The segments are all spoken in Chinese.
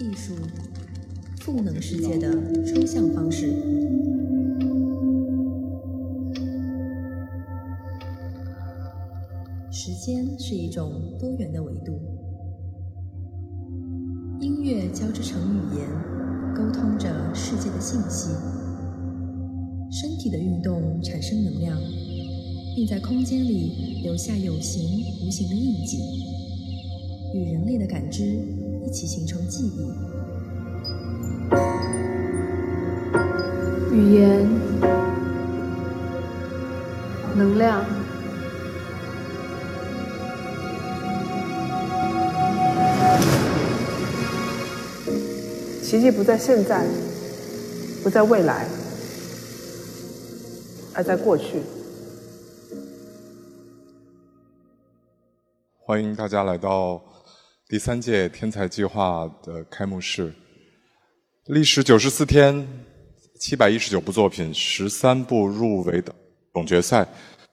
艺术，赋能世界的抽象方式。时间是一种多元的维度，音乐交织成语言，沟通着世界的信息。身体的运动产生能量，并在空间里留下有形无形的印记，与人类的感知一起形成记忆。语言、能量、奇迹不在现在，不在未来，而在过去。欢迎大家来到第三届天才计划的开幕式。历时九十四天，七百一十九部作品，十三部入围的总决赛，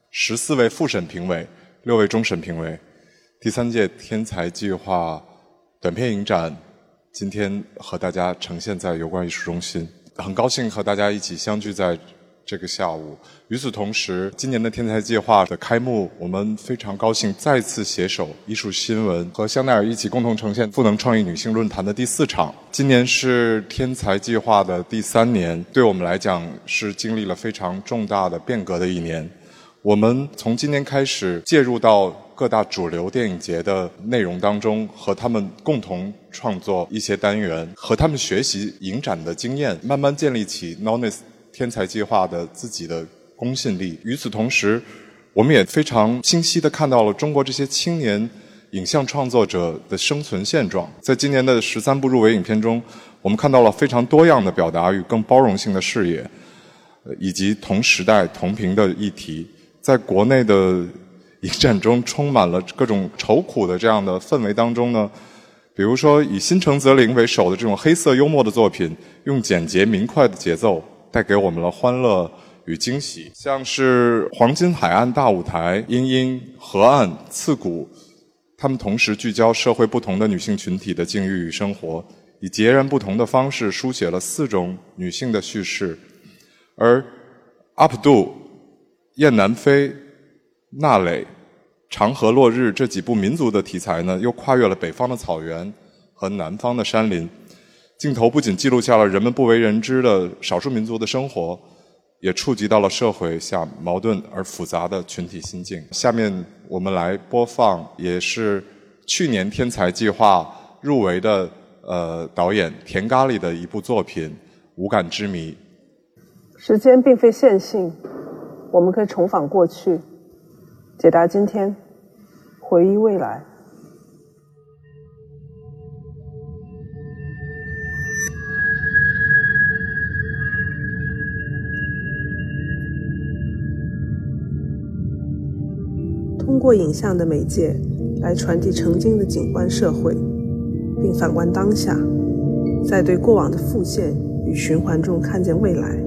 十四位复审评委，六位终审评委。第三届天才计划短片影展，今天和大家呈现在油罐艺术中心，很高兴和大家一起相聚在这个下午。与此同时，今年的天才计划的开幕，我们非常高兴再次携手艺术新闻和香奈儿一起共同呈现赋能创意女性论坛的第四场。今年是天才计划的第三年，对我们来讲是经历了非常重大的变革的一年。我们从今年开始介入到各大主流电影节的内容当中，和他们共同创作一些单元，和他们学习影展的经验，慢慢建立起 Nonis 天才计划的自己的公信力。与此同时，我们也非常清晰地看到了中国这些青年影像创作者的生存现状。在今年的十三部入围影片中，我们看到了非常多样的表达与更包容性的视野，以及同时代同频的议题。在国内的影展中充满了各种愁苦的这样的氛围当中呢，比如说以新城泽林为首的这种黑色幽默的作品，用简洁明快的节奏带给我们了欢乐与惊喜。像是黄金海岸大舞台、茵茵、河岸、刺骨，他们同时聚焦社会不同的女性群体的境遇与生活，以截然不同的方式书写了四种女性的叙事，而阿普杜。雁南飞、纳磊、长河落日这几部民族的题材呢，又跨越了北方的草原和南方的山林。镜头不仅记录下了人们不为人知的少数民族的生活，也触及到了社会下矛盾而复杂的群体心境。下面我们来播放，也是去年天才计划入围的呃导演田咖喱的一部作品《无感之谜》。时间并非线性，我们可以重返过去，解答今天，回忆未来。通过影像的媒介来传递曾经的景观社会，并反观当下，在对过往的复现与循环中看见未来。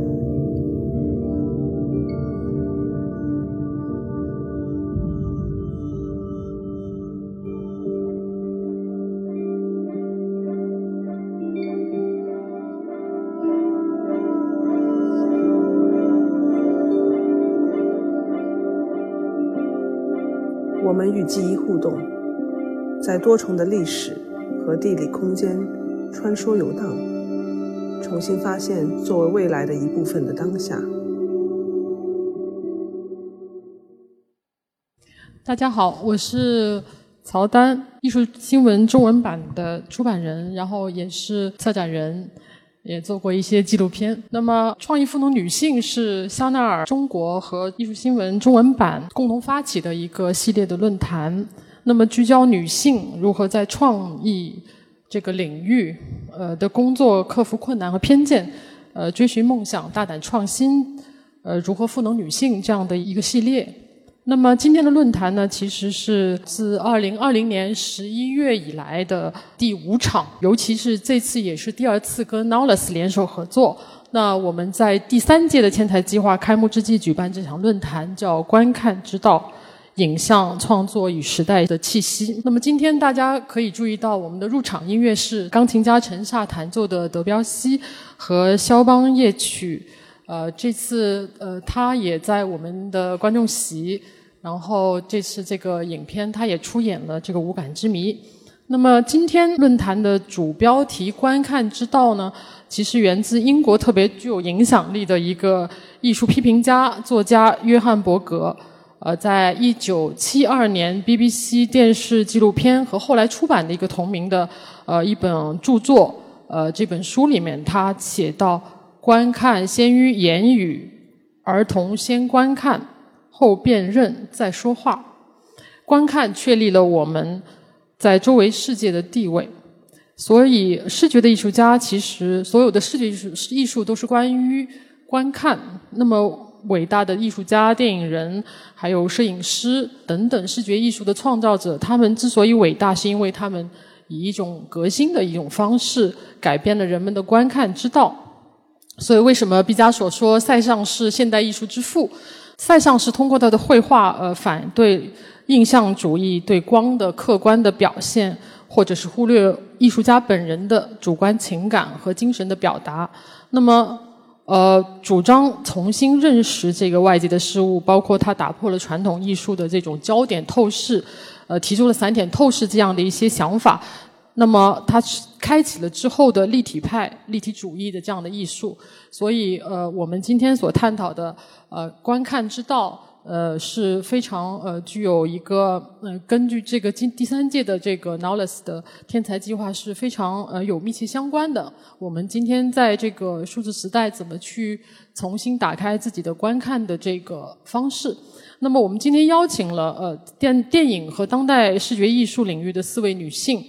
我们与记忆互动，在多重的历史和地理空间穿梭游荡，重新发现作为未来的一部分的当下。大家好，我是曹丹，艺术新闻中文版的出版人，然后也是策展人，也做过一些纪录片。那么，创意赋能女性是香奈儿中国和艺术新闻中文版共同发起的一个系列的论坛。那么，聚焦女性如何在创意这个领域，呃的工作克服困难和偏见，呃追寻梦想，大胆创新，呃如何赋能女性这样的一个系列。那么今天的论坛呢，其实是自二零二零年十一月以来的第五场，尤其是这次也是第二次跟 Knowles 联手合作。那我们在第三届的天才计划开幕之际举办这场论坛，叫“观看之道”，影像创作与时代的气息。那么今天大家可以注意到，我们的入场音乐是钢琴家陈夏弹奏的德彪西和肖邦夜曲。呃，这次呃，他也在我们的观众席，然后这次这个影片他也出演了这个《无感之谜》。那么今天论坛的主标题“观看之道”呢，其实源自英国特别具有影响力的一个艺术批评家、作家约翰伯格。呃，在一九七二年 BBC 电视纪录片和后来出版的一个同名的呃一本著作，呃这本书里面，他写到：观看先于言语，儿童先观看，后辨认，再说话。观看确立了我们。在周围世界的地位，所以视觉的艺术家其实所有的视觉艺术艺术都是关于观看。那么伟大的艺术家、电影人，还有摄影师等等视觉艺术的创造者，他们之所以伟大，是因为他们以一种革新的一种方式改变了人们的观看之道。所以，为什么毕加索说塞尚是现代艺术之父？塞尚是通过他的绘画，呃，反对。印象主义对光的客观的表现，或者是忽略艺术家本人的主观情感和精神的表达。那么，呃，主张重新认识这个外界的事物，包括他打破了传统艺术的这种焦点透视，呃，提出了散点透视这样的一些想法。那么，他开启了之后的立体派、立体主义的这样的艺术。所以，呃，我们今天所探讨的，呃，观看之道。呃，是非常呃具有一个呃，根据这个今第三届的这个 Knowles 的天才计划是非常呃有密切相关的。我们今天在这个数字时代，怎么去重新打开自己的观看的这个方式？那么我们今天邀请了呃电电影和当代视觉艺术领域的四位女性。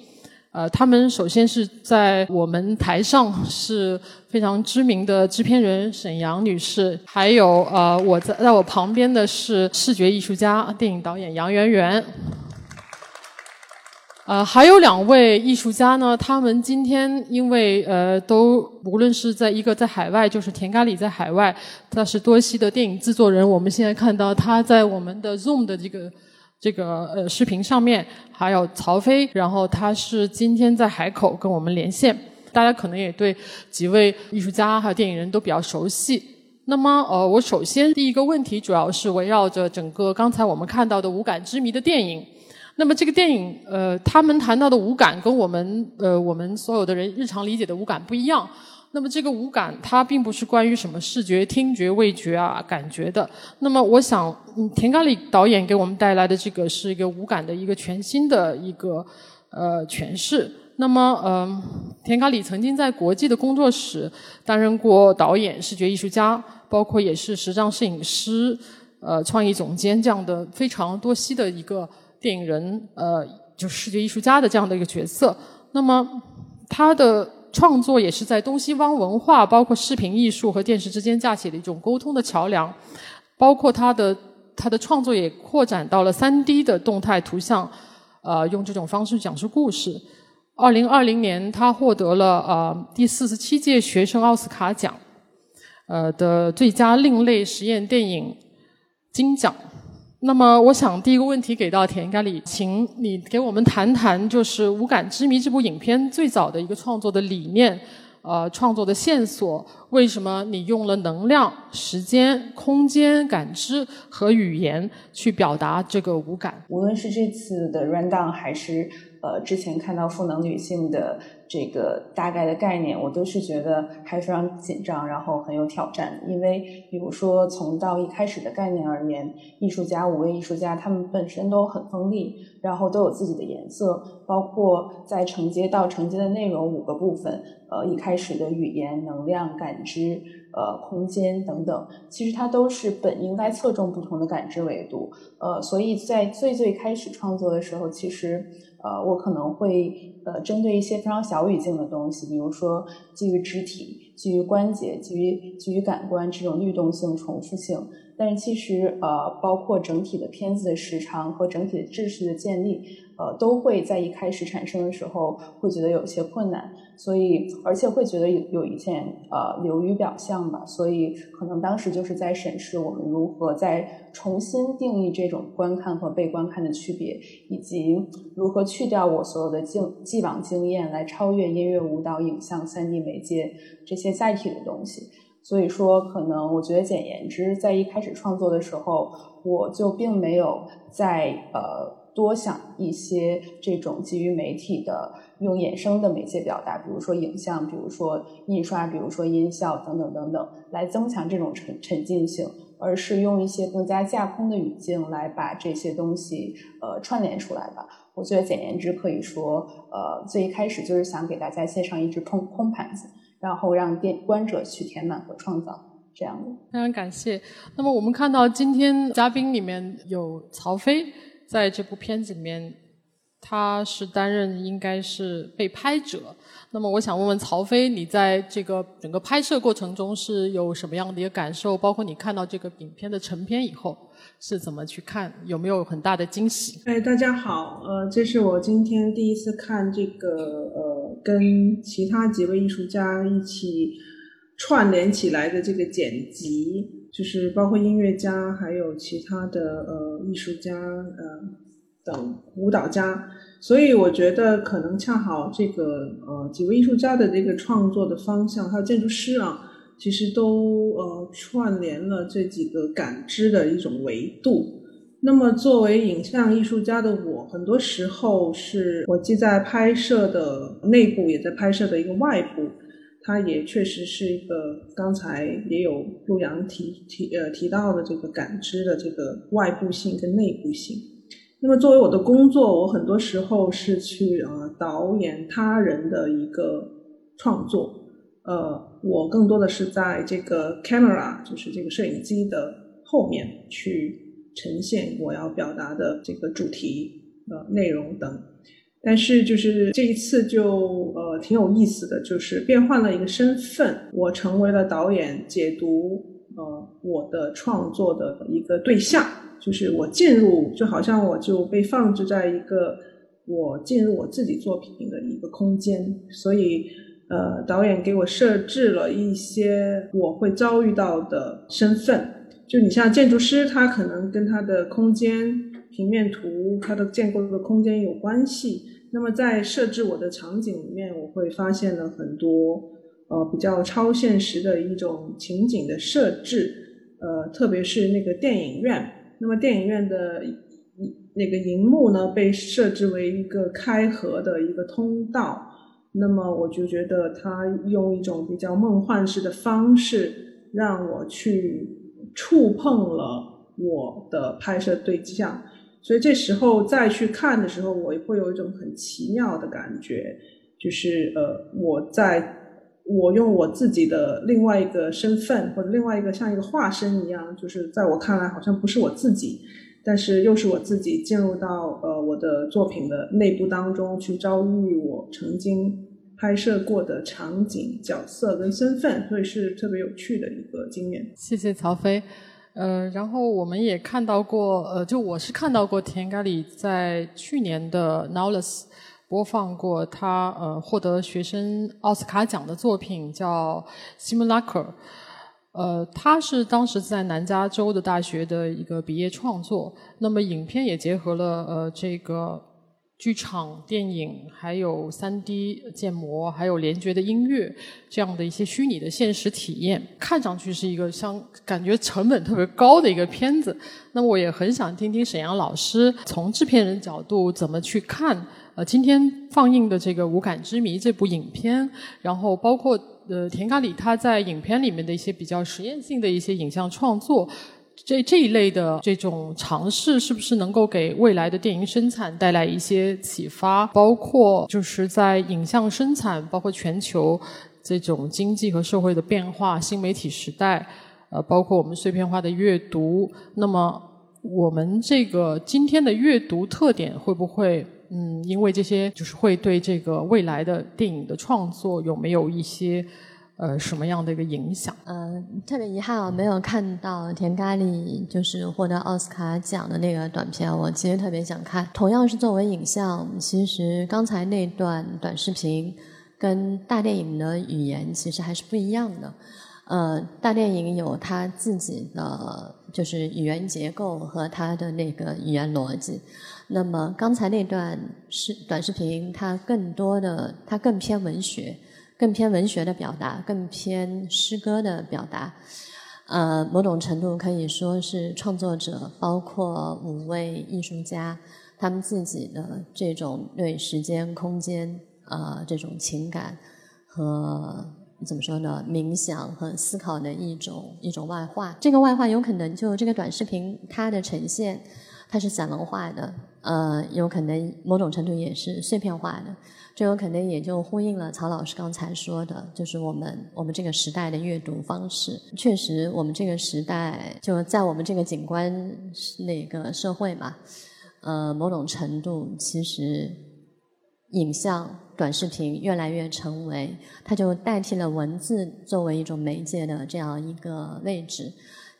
呃，他们首先是在我们台上是非常知名的制片人沈阳女士，还有呃，我在在我旁边的是视觉艺术家、电影导演杨圆圆。呃，还有两位艺术家呢，他们今天因为呃，都无论是在一个在海外，就是田咖喱在海外，他是多西的电影制作人，我们现在看到他在我们的 Zoom 的这个。这个呃视频上面还有曹飞，然后他是今天在海口跟我们连线，大家可能也对几位艺术家还有电影人都比较熟悉。那么呃，我首先第一个问题主要是围绕着整个刚才我们看到的无感之谜的电影。那么这个电影呃，他们谈到的无感跟我们呃我们所有的人日常理解的无感不一样。那么这个五感，它并不是关于什么视觉、听觉、味觉啊、感觉的。那么我想，嗯田咖喱导演给我们带来的这个是一个五感的一个全新的一个呃诠释。那么，嗯，田咖喱曾经在国际的工作室担任过导演、视觉艺术家，包括也是时尚摄影师、呃创意总监这样的非常多栖的一个电影人，呃，就视觉艺术家的这样的一个角色。那么他的。创作也是在东西方文化，包括视频艺术和电视之间架起的一种沟通的桥梁。包括他的他的创作也扩展到了三 D 的动态图像，呃，用这种方式讲述故事。二零二零年，他获得了呃第四十七届学生奥斯卡奖，呃的最佳另类实验电影金奖。那么，我想第一个问题给到田咖喱，请你给我们谈谈，就是《无感之谜》这部影片最早的一个创作的理念，呃，创作的线索，为什么你用了能量、时间、空间、感知和语言去表达这个无感？无论是这次的 rundown，还是呃之前看到赋能女性的。这个大概的概念，我都是觉得还非常紧张，然后很有挑战。因为，比如说从到一开始的概念而言，艺术家五位艺术家他们本身都很锋利，然后都有自己的颜色，包括在承接到承接的内容五个部分，呃，一开始的语言、能量、感知、呃，空间等等，其实它都是本应该侧重不同的感知维度，呃，所以在最最开始创作的时候，其实。呃，我可能会呃针对一些非常小语境的东西，比如说基于肢体、基于关节、基于基于感官这种律动性、重复性。但是其实呃，包括整体的片子的时长和整体的秩序的建立。呃，都会在一开始产生的时候会觉得有些困难，所以而且会觉得有有一件呃流于表象吧，所以可能当时就是在审视我们如何再重新定义这种观看和被观看的区别，以及如何去掉我所有的经既往经验来超越音乐、舞蹈、影像、三 D 媒介这些载体的东西。所以说，可能我觉得简言之，在一开始创作的时候，我就并没有在呃。多想一些这种基于媒体的用衍生的媒介表达，比如说影像，比如说印刷，比如说音效等等等等，来增强这种沉沉浸性，而是用一些更加架空的语境来把这些东西呃串联出来吧。我觉得简言之可以说，呃，最一开始就是想给大家献上一只空空盘子，然后让电观者去填满和创造这样的。非常感谢。那么我们看到今天嘉宾里面有曹飞。在这部片子里面，他是担任应该是被拍者。那么，我想问问曹飞，你在这个整个拍摄过程中是有什么样的一个感受？包括你看到这个影片的成片以后是怎么去看？有没有很大的惊喜？哎，大家好，呃，这是我今天第一次看这个呃，跟其他几位艺术家一起串联起来的这个剪辑。就是包括音乐家，还有其他的呃艺术家，呃等舞蹈家，所以我觉得可能恰好这个呃几位艺术家的这个创作的方向，还有建筑师啊，其实都呃串联了这几个感知的一种维度。那么作为影像艺术家的我，很多时候是我既在拍摄的内部，也在拍摄的一个外部。它也确实是一个，刚才也有陆阳提提呃提到的这个感知的这个外部性跟内部性。那么作为我的工作，我很多时候是去呃导演他人的一个创作，呃，我更多的是在这个 camera 就是这个摄影机的后面去呈现我要表达的这个主题呃内容等。但是就是这一次就呃挺有意思的，就是变换了一个身份，我成为了导演解读呃我的创作的一个对象，就是我进入就好像我就被放置在一个我进入我自己作品的一个空间，所以呃导演给我设置了一些我会遭遇到的身份，就你像建筑师，他可能跟他的空间。平面图它的建构的空间有关系，那么在设置我的场景里面，我会发现了很多呃比较超现实的一种情景的设置，呃，特别是那个电影院，那么电影院的那个荧幕呢被设置为一个开合的一个通道，那么我就觉得他用一种比较梦幻式的方式让我去触碰了我的拍摄对象。所以这时候再去看的时候，我会有一种很奇妙的感觉，就是呃，我在我用我自己的另外一个身份，或者另外一个像一个化身一样，就是在我看来好像不是我自己，但是又是我自己进入到呃我的作品的内部当中去遭遇我曾经拍摄过的场景、角色跟身份，所以是特别有趣的一个经验。谢谢曹飞。呃，然后我们也看到过，呃，就我是看到过田咖喱在去年的 n o w l e s 播放过他呃获得学生奥斯卡奖的作品叫 Simulacre，呃，他是当时在南加州的大学的一个毕业创作，那么影片也结合了呃这个。剧场、电影，还有三 D 建模，还有联觉的音乐，这样的一些虚拟的现实体验，看上去是一个像感觉成本特别高的一个片子。那么我也很想听听沈阳老师从制片人角度怎么去看呃今天放映的这个《无感之谜》这部影片，然后包括呃田咖喱他在影片里面的一些比较实验性的一些影像创作。这这一类的这种尝试，是不是能够给未来的电影生产带来一些启发？包括就是在影像生产，包括全球这种经济和社会的变化、新媒体时代，呃，包括我们碎片化的阅读。那么，我们这个今天的阅读特点会不会，嗯，因为这些就是会对这个未来的电影的创作有没有一些？呃什么样的一个影响？呃，特别遗憾我没有看到田咖喱就是获得奥斯卡奖的那个短片，我其实特别想看。同样是作为影像，其实刚才那段短视频跟大电影的语言其实还是不一样的。呃，大电影有它自己的就是语言结构和它的那个语言逻辑。那么刚才那段视短视频，它更多的它更偏文学，更偏文学的表达，更偏诗歌的表达。呃，某种程度可以说是创作者，包括五位艺术家，他们自己的这种对时间、空间啊这种情感和怎么说呢？冥想和思考的一种一种外化。这个外化有可能就这个短视频它的呈现，它是散文化的。呃，有可能某种程度也是碎片化的，这有可能也就呼应了曹老师刚才说的，就是我们我们这个时代的阅读方式。确实，我们这个时代就在我们这个景观那个社会嘛，呃，某种程度其实影像、短视频越来越成为，它就代替了文字作为一种媒介的这样一个位置。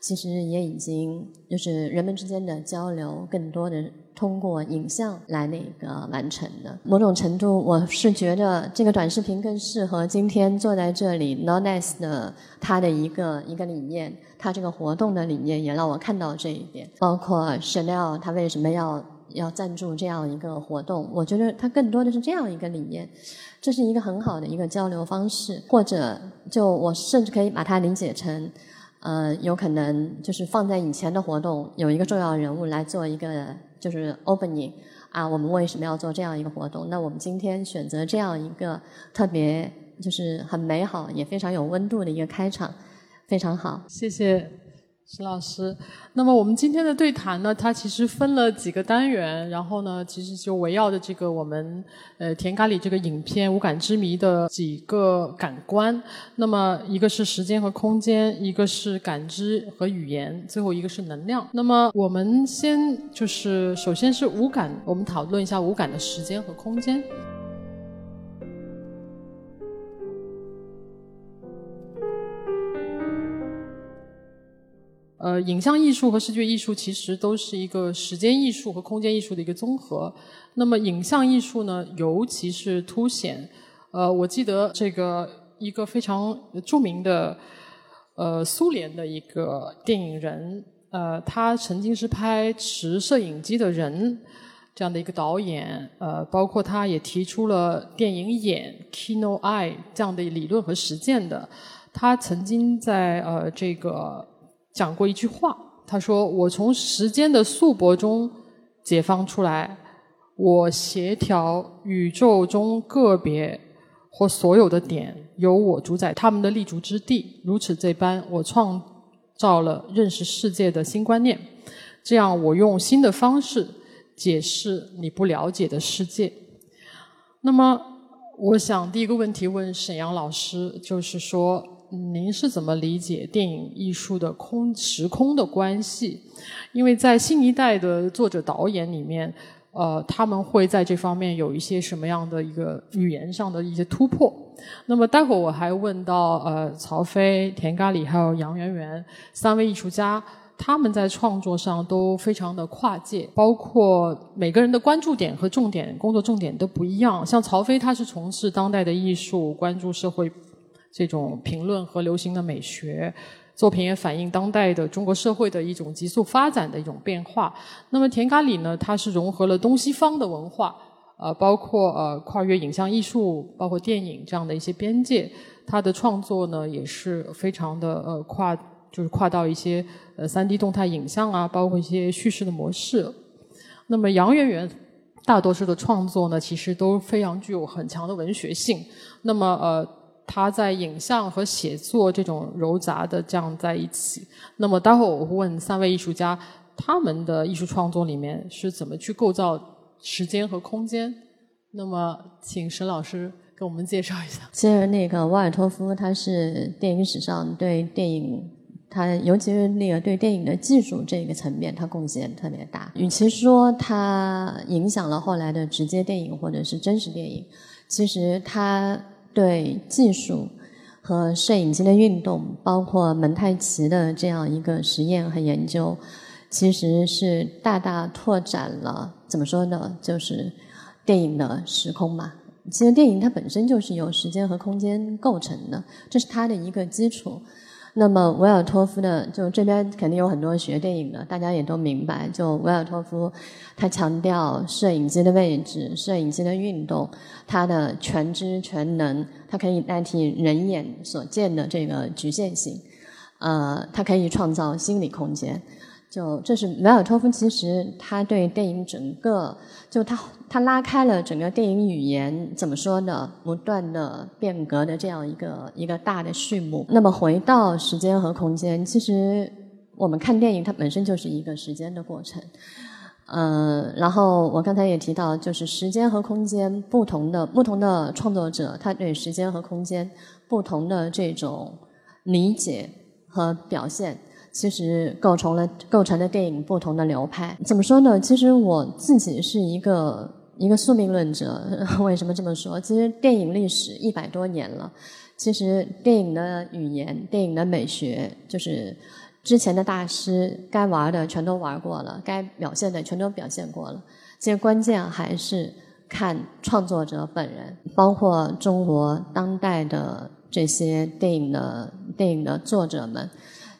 其实也已经就是人们之间的交流，更多的通过影像来那个完成的。某种程度，我是觉得这个短视频更适合今天坐在这里 n o n e s 的他的一个一个理念，他这个活动的理念也让我看到这一点。包括 Chanel 他为什么要要赞助这样一个活动？我觉得他更多的是这样一个理念，这是一个很好的一个交流方式，或者就我甚至可以把它理解成。呃，有可能就是放在以前的活动，有一个重要人物来做一个就是 opening 啊，我们为什么要做这样一个活动？那我们今天选择这样一个特别就是很美好也非常有温度的一个开场，非常好，谢谢。石老师，那么我们今天的对谈呢，它其实分了几个单元，然后呢，其实就围绕着这个我们呃田咖喱这个影片《无感之谜》的几个感官。那么一个是时间和空间，一个是感知和语言，最后一个是能量。那么我们先就是首先是无感，我们讨论一下无感的时间和空间。呃，影像艺术和视觉艺术其实都是一个时间艺术和空间艺术的一个综合。那么，影像艺术呢，尤其是凸显。呃，我记得这个一个非常著名的呃苏联的一个电影人，呃，他曾经是拍持摄影机的人这样的一个导演。呃，包括他也提出了电影眼 （kino eye） 这样的理论和实践的。他曾经在呃这个。讲过一句话，他说：“我从时间的束缚中解放出来，我协调宇宙中个别或所有的点，由我主宰他们的立足之地。如此这般，我创造了认识世界的新观念。这样，我用新的方式解释你不了解的世界。”那么，我想第一个问题问沈阳老师，就是说。您是怎么理解电影艺术的空时空的关系？因为在新一代的作者导演里面，呃，他们会在这方面有一些什么样的一个语言上的一些突破？那么待会儿我还问到，呃，曹飞、田咖喱还有杨圆圆三位艺术家，他们在创作上都非常的跨界，包括每个人的关注点和重点工作重点都不一样。像曹飞，他是从事当代的艺术，关注社会。这种评论和流行的美学作品也反映当代的中国社会的一种急速发展的一种变化。那么田咖喱呢？它是融合了东西方的文化，呃，包括呃跨越影像艺术，包括电影这样的一些边界。他的创作呢也是非常的呃跨，就是跨到一些呃三 D 动态影像啊，包括一些叙事的模式。那么杨圆圆大多数的创作呢，其实都非常具有很强的文学性。那么呃。他在影像和写作这种糅杂的这样在一起。那么待会我会问三位艺术家，他们的艺术创作里面是怎么去构造时间和空间？那么请沈老师给我们介绍一下。其实那个瓦尔托夫他是电影史上对电影，他尤其是那个对电影的技术这个层面，他贡献特别大。与其说他影响了后来的直接电影或者是真实电影，其实他。对技术和摄影机的运动，包括蒙太奇的这样一个实验和研究，其实是大大拓展了怎么说呢？就是电影的时空嘛。其实电影它本身就是由时间和空间构成的，这是它的一个基础。那么维尔托夫的，就这边肯定有很多学电影的，大家也都明白。就维尔托夫，他强调摄影机的位置、摄影机的运动，它的全知全能，它可以代替人眼所见的这个局限性，呃，它可以创造心理空间。就这是维尔托夫，其实他对电影整个，就他他拉开了整个电影语言怎么说呢？不断的变革的这样一个一个大的序幕。那么回到时间和空间，其实我们看电影，它本身就是一个时间的过程。呃，然后我刚才也提到，就是时间和空间不同的不同的创作者，他对时间和空间不同的这种理解和表现。其实构成了构成了电影不同的流派。怎么说呢？其实我自己是一个一个宿命论者。为什么这么说？其实电影历史一百多年了，其实电影的语言、电影的美学，就是之前的大师该玩的全都玩过了，该表现的全都表现过了。其实关键还是看创作者本人，包括中国当代的这些电影的电影的作者们。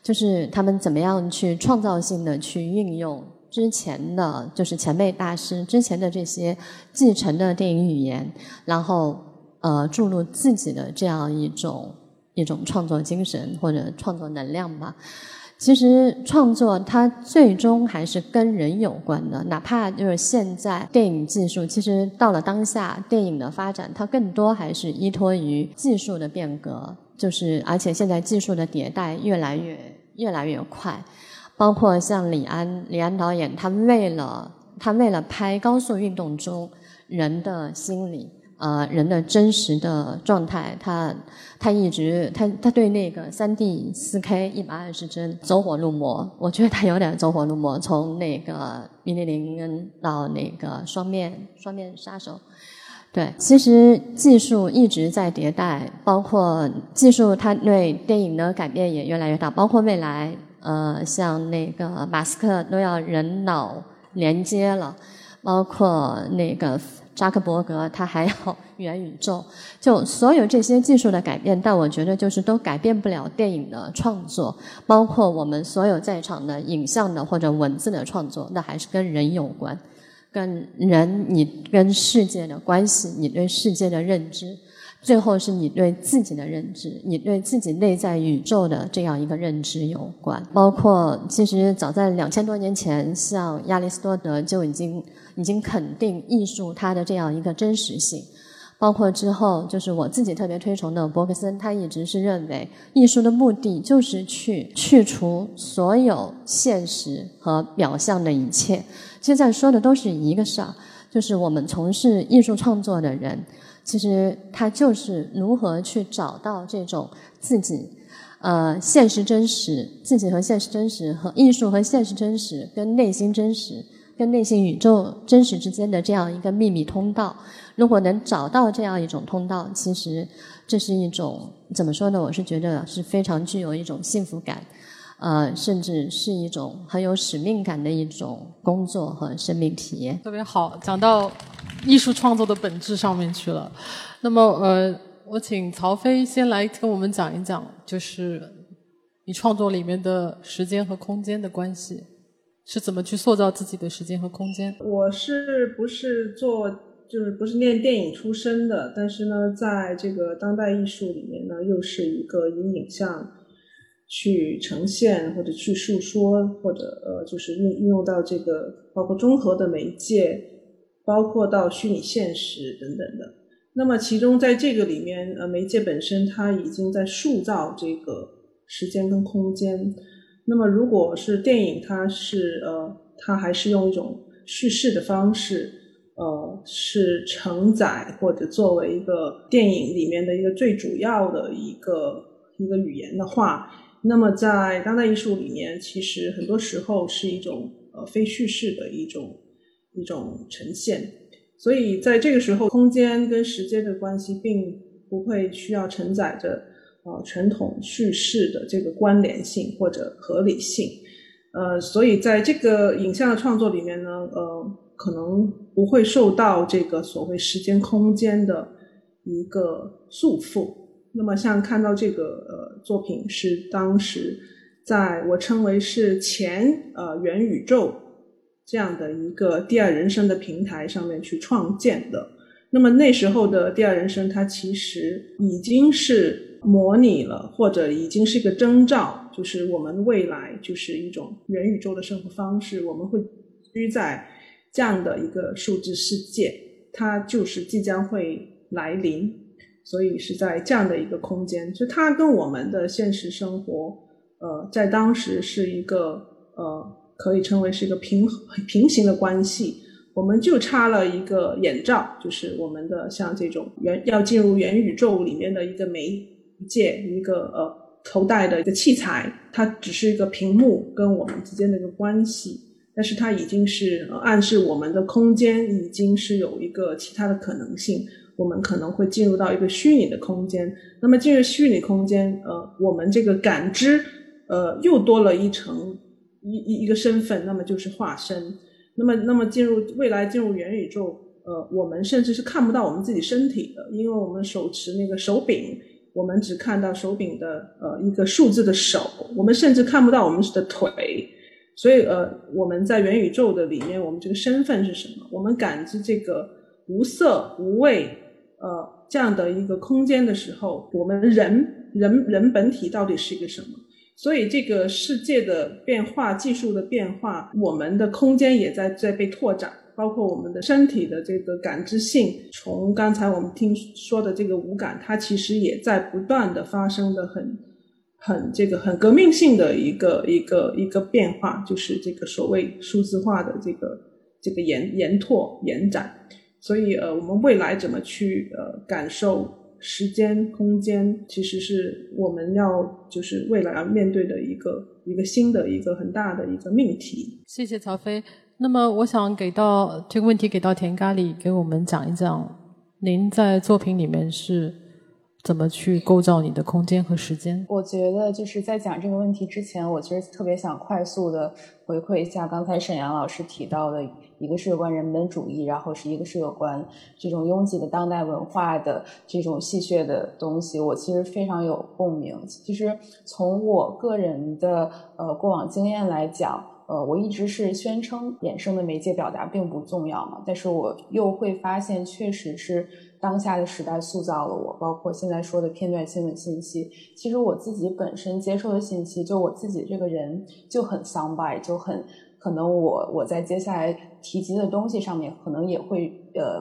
就是他们怎么样去创造性的去运用之前的就是前辈大师之前的这些继承的电影语言，然后呃注入自己的这样一种一种创作精神或者创作能量吧。其实创作它最终还是跟人有关的，哪怕就是现在电影技术，其实到了当下电影的发展，它更多还是依托于技术的变革。就是，而且现在技术的迭代越来越越来越快，包括像李安，李安导演，他为了他为了拍高速运动中人的心理，呃，人的真实的状态，他他一直他他对那个三 D 四 K 一百二十帧走火入魔，我觉得他有点走火入魔，从那个米利林到那个双面双面杀手。对，其实技术一直在迭代，包括技术它对电影的改变也越来越大，包括未来，呃，像那个马斯克都要人脑连接了，包括那个扎克伯格他还有 元宇宙，就所有这些技术的改变，但我觉得就是都改变不了电影的创作，包括我们所有在场的影像的或者文字的创作，那还是跟人有关。跟人，你跟世界的关系，你对世界的认知，最后是你对自己的认知，你对自己内在宇宙的这样一个认知有关。包括其实早在两千多年前，像亚里士多德就已经已经肯定艺术它的这样一个真实性。包括之后，就是我自己特别推崇的伯克森，他一直是认为艺术的目的就是去去除所有现实和表象的一切。现在说的都是一个事儿，就是我们从事艺术创作的人，其实他就是如何去找到这种自己，呃，现实真实，自己和现实真实，和艺术和现实真实，跟内心真实，跟内心宇宙真实之间的这样一个秘密通道。如果能找到这样一种通道，其实这是一种怎么说呢？我是觉得是非常具有一种幸福感。呃，甚至是一种很有使命感的一种工作和生命体验。特别好，讲到艺术创作的本质上面去了。那么，呃，我请曹飞先来跟我们讲一讲，就是你创作里面的时间和空间的关系，是怎么去塑造自己的时间和空间？我是不是做就是不是念电影出身的？但是呢，在这个当代艺术里面呢，又是一个以影像。去呈现或者去述说，或者呃，就是运运用到这个包括综合的媒介，包括到虚拟现实等等的。那么其中在这个里面，呃，媒介本身它已经在塑造这个时间跟空间。那么如果是电影，它是呃，它还是用一种叙事的方式，呃，是承载或者作为一个电影里面的一个最主要的一个一个语言的话。那么，在当代艺术里面，其实很多时候是一种呃非叙事的一种一种呈现，所以在这个时候，空间跟时间的关系并不会需要承载着呃传统叙事的这个关联性或者合理性。呃，所以在这个影像的创作里面呢，呃，可能不会受到这个所谓时间空间的一个束缚。那么，像看到这个呃作品是当时在我称为是前呃元宇宙这样的一个第二人生的平台上面去创建的。那么那时候的第二人生，它其实已经是模拟了，或者已经是一个征兆，就是我们未来就是一种元宇宙的生活方式，我们会居在这样的一个数字世界，它就是即将会来临。所以是在这样的一个空间，就它跟我们的现实生活，呃，在当时是一个呃，可以称为是一个平平行的关系。我们就差了一个眼罩，就是我们的像这种元要进入元宇宙里面的一个媒介，一个呃头戴的一个器材，它只是一个屏幕跟我们之间的一个关系，但是它已经是暗示我们的空间已经是有一个其他的可能性。我们可能会进入到一个虚拟的空间，那么进入虚拟空间，呃，我们这个感知，呃，又多了一层一一一个身份，那么就是化身。那么，那么进入未来进入元宇宙，呃，我们甚至是看不到我们自己身体的，因为我们手持那个手柄，我们只看到手柄的呃一个数字的手，我们甚至看不到我们的腿。所以，呃，我们在元宇宙的里面，我们这个身份是什么？我们感知这个无色无味。呃，这样的一个空间的时候，我们人人人本体到底是一个什么？所以这个世界的变化、技术的变化，我们的空间也在在被拓展，包括我们的身体的这个感知性。从刚才我们听说的这个五感，它其实也在不断的发生的很很这个很革命性的一个一个一个变化，就是这个所谓数字化的这个这个延延拓延展。所以，呃，我们未来怎么去呃感受时间、空间，其实是我们要就是未来要面对的一个一个新的一个很大的一个命题。谢谢曹飞。那么，我想给到这个问题给到田咖喱，给我们讲一讲，您在作品里面是怎么去构造你的空间和时间？我觉得就是在讲这个问题之前，我其实特别想快速的回馈一下刚才沈阳老师提到的。一个是有关人本主义，然后是一个是有关这种拥挤的当代文化的这种戏谑的东西，我其实非常有共鸣。其实从我个人的呃过往经验来讲，呃，我一直是宣称衍生的媒介表达并不重要嘛，但是我又会发现，确实是当下的时代塑造了我，包括现在说的片段性的信息。其实我自己本身接受的信息，就我自己这个人就很 sound by，就很。可能我我在接下来提及的东西上面，可能也会呃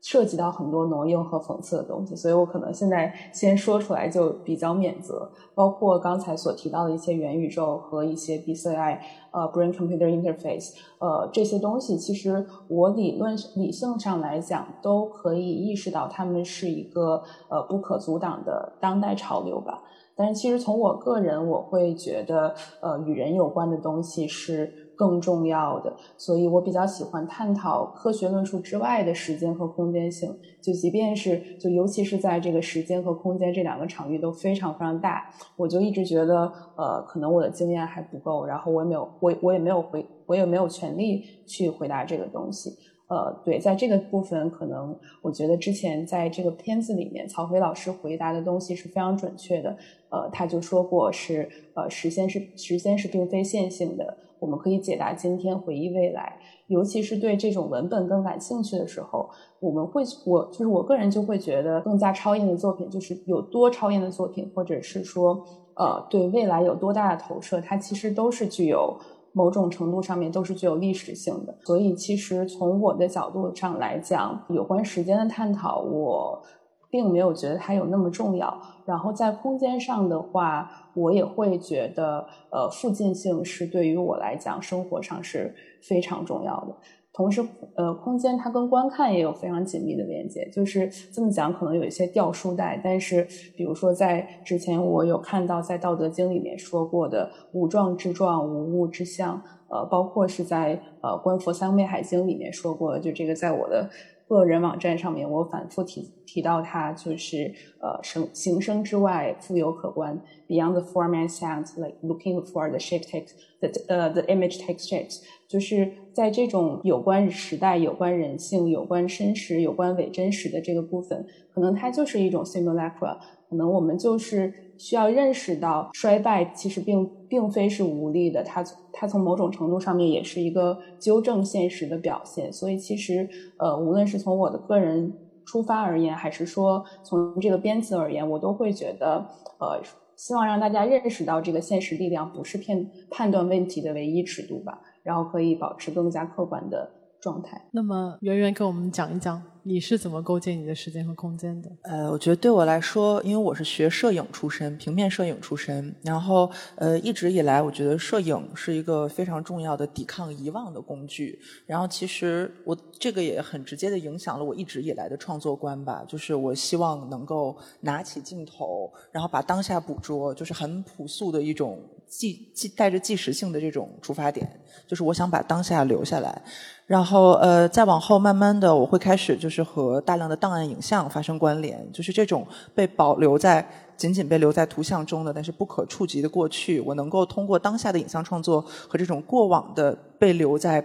涉及到很多挪用和讽刺的东西，所以我可能现在先说出来就比较免责。包括刚才所提到的一些元宇宙和一些 BCI 呃 Brain Computer Interface 呃这些东西，其实我理论理性上来讲都可以意识到它们是一个呃不可阻挡的当代潮流吧。但是其实从我个人，我会觉得呃与人有关的东西是。更重要的，所以我比较喜欢探讨科学论述之外的时间和空间性。就即便是，就尤其是在这个时间和空间这两个场域都非常非常大，我就一直觉得，呃，可能我的经验还不够，然后我也没有，我我也没有回，我也没有权利去回答这个东西。呃，对，在这个部分，可能我觉得之前在这个片子里面，曹飞老师回答的东西是非常准确的。呃，他就说过是，呃，时间是时间是并非线性的，我们可以解答今天，回忆未来。尤其是对这种文本更感兴趣的时候，我们会，我就是我个人就会觉得更加超验的作品，就是有多超验的作品，或者是说，呃，对未来有多大的投射，它其实都是具有。某种程度上面都是具有历史性的，所以其实从我的角度上来讲，有关时间的探讨，我并没有觉得它有那么重要。然后在空间上的话，我也会觉得，呃，附近性是对于我来讲生活上是非常重要的。同时，呃，空间它跟观看也有非常紧密的连接。就是这么讲，可能有一些掉书袋，但是，比如说在之前，我有看到在《道德经》里面说过的“无状之状，无物之象”，呃，包括是在呃《观佛三昧海经》里面说过的，就这个在我的个人网站上面，我反复提提到它就是呃声形声之外富有可观，beyond the form and sound，like looking for the shape takes the 呃 the image takes shape，就是在这种有关时代、有关人性、有关真实、有关伪真实的这个部分，可能它就是一种 simulacra，可能我们就是需要认识到衰败其实并并非是无力的，它它从某种程度上面也是一个纠正现实的表现，所以其实呃无论是从我的个人。出发而言，还是说从这个编词而言，我都会觉得，呃，希望让大家认识到这个现实力量不是片判断问题的唯一尺度吧，然后可以保持更加客观的状态。那么，圆圆给我们讲一讲。你是怎么构建你的时间和空间的？呃，我觉得对我来说，因为我是学摄影出身，平面摄影出身，然后呃，一直以来，我觉得摄影是一个非常重要的抵抗遗忘的工具。然后，其实我这个也很直接的影响了我一直以来的创作观吧，就是我希望能够拿起镜头，然后把当下捕捉，就是很朴素的一种即即带着即时性的这种出发点，就是我想把当下留下来。然后呃，再往后慢慢的，我会开始就是和大量的档案影像发生关联，就是这种被保留在仅仅被留在图像中的，但是不可触及的过去，我能够通过当下的影像创作和这种过往的被留在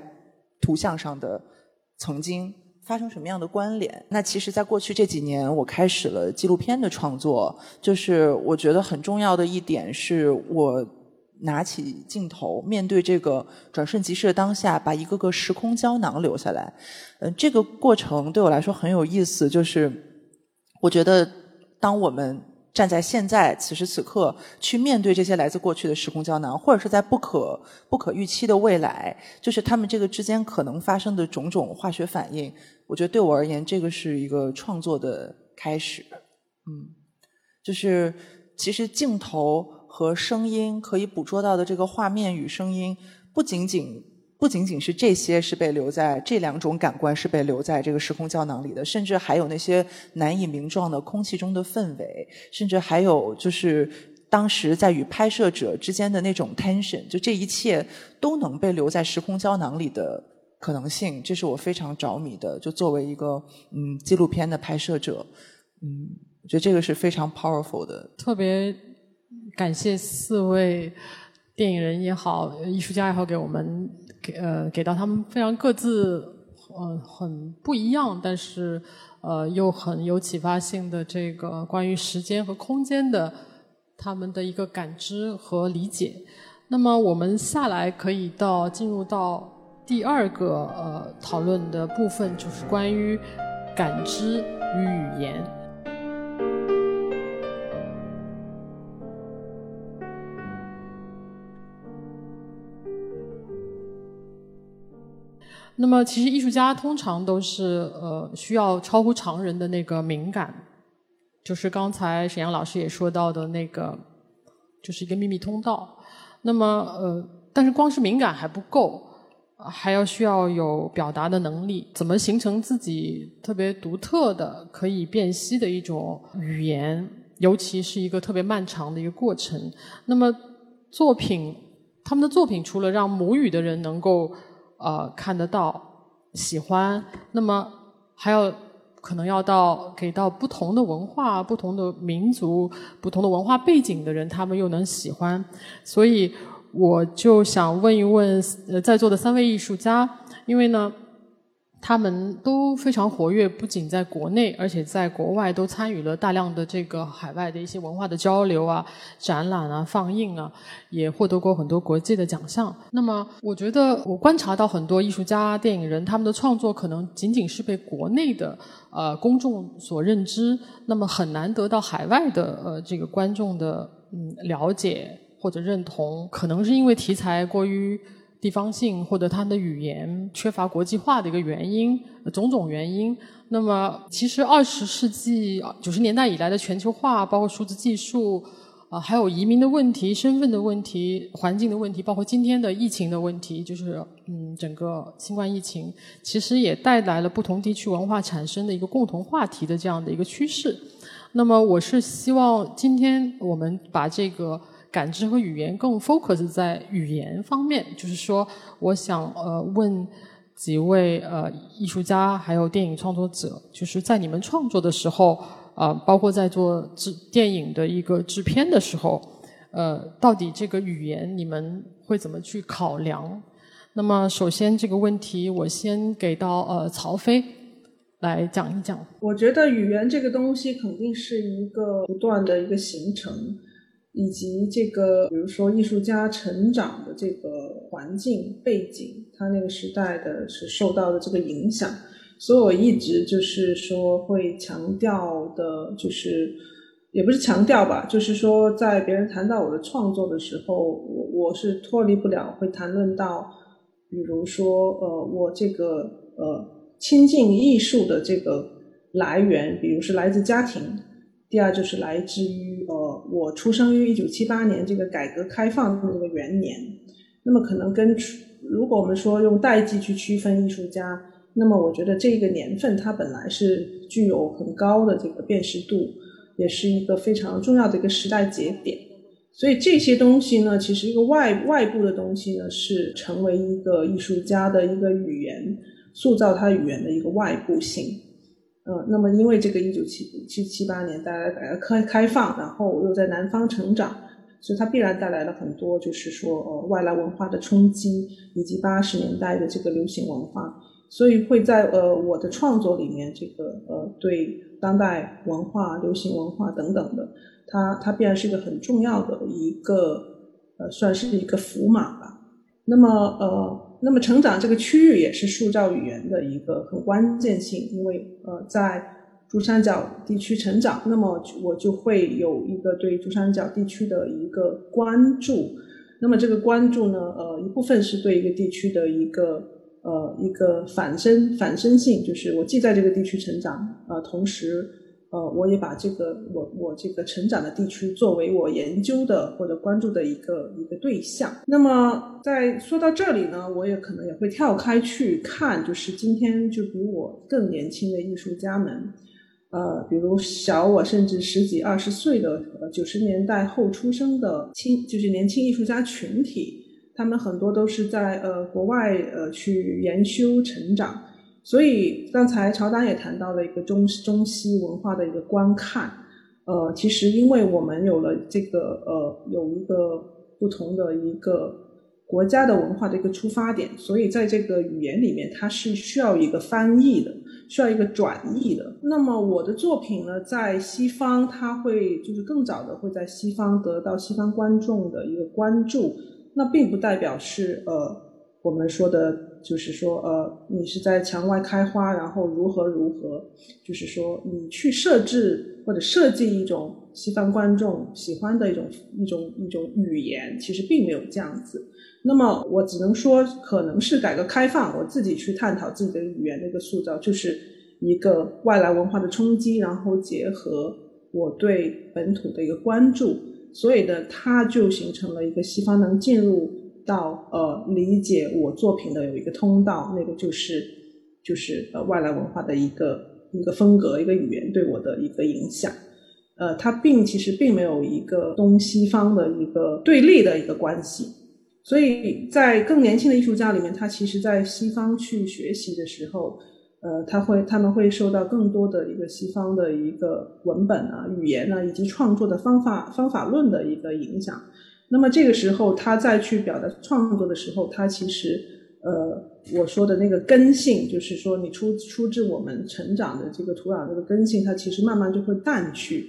图像上的曾经发生什么样的关联？那其实，在过去这几年，我开始了纪录片的创作，就是我觉得很重要的一点是我。拿起镜头，面对这个转瞬即逝的当下，把一个个时空胶囊留下来。嗯，这个过程对我来说很有意思。就是我觉得，当我们站在现在此时此刻去面对这些来自过去的时空胶囊，或者是在不可不可预期的未来，就是他们这个之间可能发生的种种化学反应，我觉得对我而言，这个是一个创作的开始。嗯，就是其实镜头。和声音可以捕捉到的这个画面与声音，不仅仅不仅仅是这些是被留在这两种感官是被留在这个时空胶囊里的，甚至还有那些难以名状的空气中的氛围，甚至还有就是当时在与拍摄者之间的那种 tension，就这一切都能被留在时空胶囊里的可能性，这是我非常着迷的。就作为一个嗯纪录片的拍摄者，嗯，我觉得这个是非常 powerful 的，特别。感谢四位电影人也好，艺术家也好，给我们给呃给到他们非常各自呃很不一样，但是呃又很有启发性的这个关于时间和空间的他们的一个感知和理解。那么我们下来可以到进入到第二个呃讨论的部分，就是关于感知与语言。那么，其实艺术家通常都是呃需要超乎常人的那个敏感，就是刚才沈阳老师也说到的那个，就是一个秘密通道。那么呃，但是光是敏感还不够，还要需要有表达的能力。怎么形成自己特别独特的、可以辨析的一种语言？尤其是一个特别漫长的一个过程。那么作品，他们的作品除了让母语的人能够。呃，看得到，喜欢，那么还要可能要到给到不同的文化、不同的民族、不同的文化背景的人，他们又能喜欢，所以我就想问一问呃在座的三位艺术家，因为呢。他们都非常活跃，不仅在国内，而且在国外都参与了大量的这个海外的一些文化的交流啊、展览啊、放映啊，也获得过很多国际的奖项。那么，我觉得我观察到很多艺术家、电影人，他们的创作可能仅仅是被国内的呃公众所认知，那么很难得到海外的呃这个观众的嗯了解或者认同，可能是因为题材过于。地方性或者它的语言缺乏国际化的一个原因，种种原因。那么，其实二十世纪九十年代以来的全球化，包括数字技术，啊，还有移民的问题、身份的问题、环境的问题，包括今天的疫情的问题，就是嗯，整个新冠疫情，其实也带来了不同地区文化产生的一个共同话题的这样的一个趋势。那么，我是希望今天我们把这个。感知和语言更 focus 在语言方面，就是说，我想呃问几位呃艺术家还有电影创作者，就是在你们创作的时候啊、包括在做制电影的一个制片的时候，呃，到底这个语言你们会怎么去考量？那么首先这个问题，我先给到呃曹飞来讲一讲。我觉得语言这个东西肯定是一个不断的一个形成，以及这个比如说艺术家成长的这个环境背景，他那个时代的是受到的这个影响。所以我一直就是说会强调的，就是也不是强调吧，就是说在别人谈到我的创作的时候，我我是脱离不了会谈论到，比如说呃我这个呃亲近艺术的这个来源，比如是来自家庭，第二就是来自于呃我出生于一九七八年这个改革开放的这个元年，那么可能跟如果我们说用代际去区分艺术家。那么我觉得这个年份它本来是具有很高的这个辨识度，也是一个非常重要的一个时代节点。所以这些东西呢，其实一个外外部的东西呢，是成为一个艺术家的一个语言，塑造他语言的一个外部性。呃，那么因为这个一九七七七八年带来改革开开放，然后我又在南方成长，所以它必然带来了很多就是说呃外来文化的冲击，以及八十年代的这个流行文化。所以会在呃我的创作里面，这个呃对当代文化、流行文化等等的，它它必然是一个很重要的一个呃算是一个符码吧。那么呃那么成长这个区域也是塑造语言的一个很关键性，因为呃在珠三角地区成长，那么我就会有一个对珠三角地区的一个关注。那么这个关注呢，呃一部分是对一个地区的一个。呃，一个反身反身性，就是我既在这个地区成长，呃，同时，呃，我也把这个我我这个成长的地区作为我研究的或者关注的一个一个对象。那么，在说到这里呢，我也可能也会跳开去看，就是今天就比我更年轻的艺术家们，呃，比如小我甚至十几二十岁的九十年代后出生的青，就是年轻艺术家群体。他们很多都是在呃国外呃去研修成长，所以刚才乔丹也谈到了一个中中西文化的一个观看，呃，其实因为我们有了这个呃有一个不同的一个国家的文化的一个出发点，所以在这个语言里面它是需要一个翻译的，需要一个转译的。那么我的作品呢，在西方它会就是更早的会在西方得到西方观众的一个关注。那并不代表是呃，我们说的，就是说呃，你是在墙外开花，然后如何如何，就是说你去设置或者设计一种西方观众喜欢的一种一种一种语言，其实并没有这样子。那么我只能说，可能是改革开放，我自己去探讨自己的语言的一个塑造，就是一个外来文化的冲击，然后结合我对本土的一个关注。所以呢，它就形成了一个西方能进入到呃理解我作品的有一个通道，那个就是就是呃外来文化的一个一个风格一个语言对我的一个影响，呃，它并其实并没有一个东西方的一个对立的一个关系，所以在更年轻的艺术家里面，他其实在西方去学习的时候。呃，他会他们会受到更多的一个西方的一个文本啊、语言啊，以及创作的方法方法论的一个影响。那么这个时候，他再去表达创作的时候，他其实呃，我说的那个根性，就是说你出出自我们成长的这个土壤这个根性，它其实慢慢就会淡去。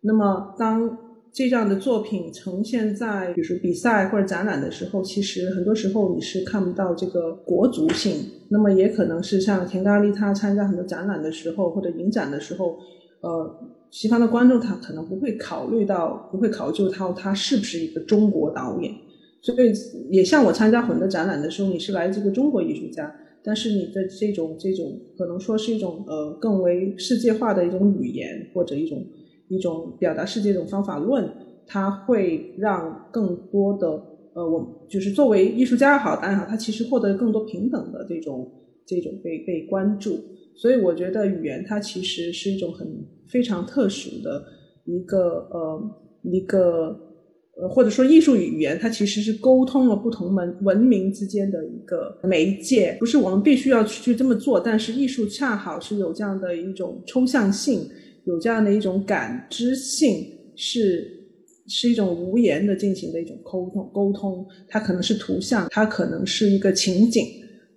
那么当这样的作品呈现在，比如说比赛或者展览的时候，其实很多时候你是看不到这个国族性。那么也可能是像田咖喱他参加很多展览的时候或者影展的时候，呃，西方的观众他可能不会考虑到，不会考究他他是不是一个中国导演。所以也像我参加很多展览的时候，你是来自一个中国艺术家，但是你的这种这种可能说是一种呃更为世界化的一种语言或者一种。一种表达世界一种方法论，它会让更多的呃，我就是作为艺术家也好，当然好，他其实获得更多平等的这种这种被被关注。所以我觉得语言它其实是一种很非常特殊的一个呃一个呃，或者说艺术语言，它其实是沟通了不同文文明之间的一个媒介，不是我们必须要去去这么做，但是艺术恰好是有这样的一种抽象性，有这样的一种感知性，是是一种无言的进行的一种沟通沟通，它可能是图像，它可能是一个情景。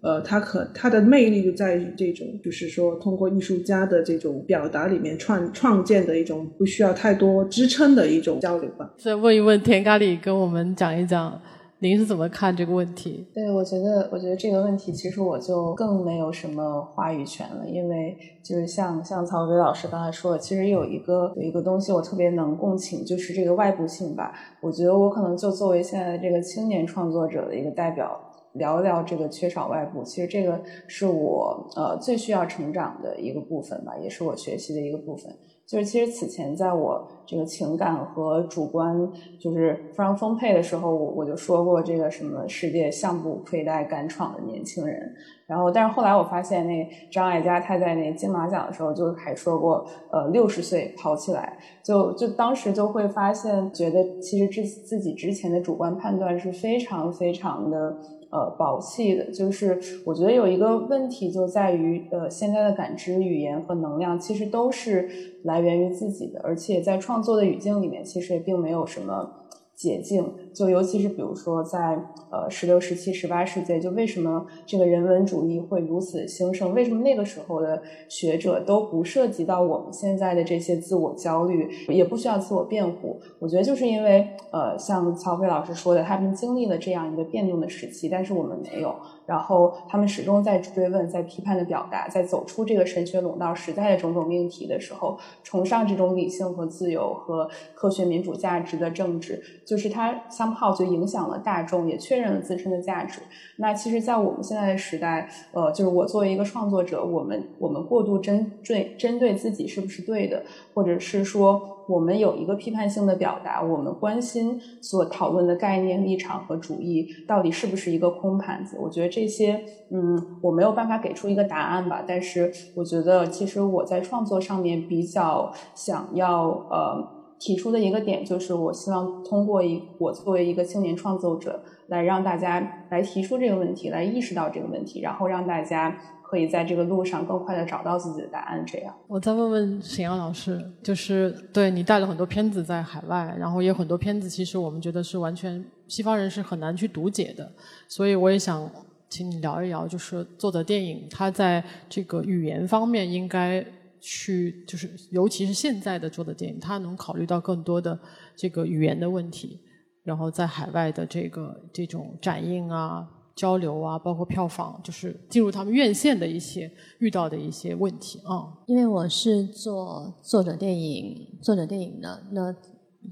呃，它可它的魅力就在于这种，就是说通过艺术家的这种表达里面创创建的一种不需要太多支撑的一种交流吧。再问一问田咖喱，跟我们讲一讲，您是怎么看这个问题？对，我觉得，我觉得这个问题其实我就更没有什么话语权了，因为就是像像曹伟老师刚才说的，其实有一个有一个东西我特别能共情，就是这个外部性吧。我觉得我可能就作为现在的这个青年创作者的一个代表。聊一聊这个缺少外部，其实这个是我呃最需要成长的一个部分吧，也是我学习的一个部分。就是其实此前在我这个情感和主观就是非常丰沛的时候，我我就说过这个什么世界向不亏待敢闯的年轻人。然后，但是后来我发现，那张艾嘉他在那金马奖的时候就还说过，呃，六十岁跑起来，就就当时就会发现，觉得其实自自己之前的主观判断是非常非常的。呃，宝气的，就是我觉得有一个问题就在于，呃，现在的感知、语言和能量其实都是来源于自己的，而且在创作的语境里面，其实也并没有什么。捷径，就尤其是比如说在呃十六、十七、十八世纪，就为什么这个人文主义会如此兴盛？为什么那个时候的学者都不涉及到我们现在的这些自我焦虑，也不需要自我辩护？我觉得就是因为呃，像曹飞老师说的，他们经历了这样一个变动的时期，但是我们没有。然后他们始终在追问，在批判的表达，在走出这个神学笼罩时代的种种命题的时候，崇尚这种理性和自由和科学民主价值的政治，就是它相炮就影响了大众，也确认了自身的价值。那其实，在我们现在的时代，呃，就是我作为一个创作者，我们我们过度针对针对自己是不是对的，或者是说。我们有一个批判性的表达，我们关心所讨论的概念、立场和主义到底是不是一个空盘子？我觉得这些，嗯，我没有办法给出一个答案吧。但是，我觉得其实我在创作上面比较想要呃提出的一个点，就是我希望通过一我作为一个青年创作者，来让大家来提出这个问题，来意识到这个问题，然后让大家。可以在这个路上更快的找到自己的答案。这样，我再问问沈阳老师，就是对你带了很多片子在海外，然后也有很多片子，其实我们觉得是完全西方人是很难去读解的。所以我也想请你聊一聊，就是做的电影，它在这个语言方面应该去，就是尤其是现在的做的电影，它能考虑到更多的这个语言的问题，然后在海外的这个这种展映啊。交流啊，包括票房，就是进入他们院线的一些遇到的一些问题啊。因为我是做作者电影、作者电影的，那